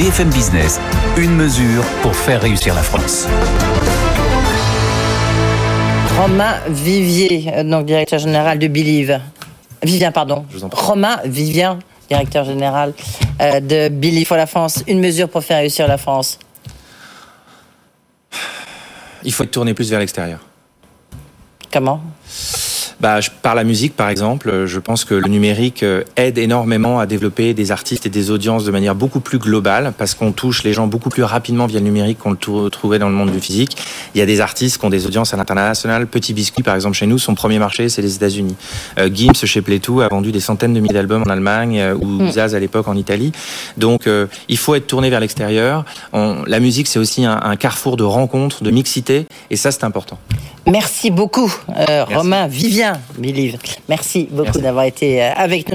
BFM Business, une mesure pour faire réussir la France. Romain Vivier, euh, donc directeur général de Believe. Vivien, pardon. Je vous en prie. Romain Vivien, directeur général euh, de Believe for la France. Une mesure pour faire réussir la France. Il faut tourner plus vers l'extérieur. Comment? Bah, je- par la musique, par exemple, je pense que le numérique euh, aide énormément à développer des artistes et des audiences de manière beaucoup plus globale, parce qu'on touche les gens beaucoup plus rapidement via le numérique qu'on le trouvait dans le monde du physique. Il y a des artistes qui ont des audiences à l'international. Petit Biscuit, par exemple, chez nous, son premier marché, c'est les États-Unis. Euh, Gims, chez Playtoo, a vendu des centaines de milliers d'albums en Allemagne, euh, ou Zaz à l'époque en Italie. Donc, euh, il faut être tourné vers l'extérieur. La musique, c'est aussi un, un carrefour de rencontres, de mixité, et ça, c'est important. Merci beaucoup, euh, Romain Vivien, Believe. Merci beaucoup d'avoir été euh, avec nous.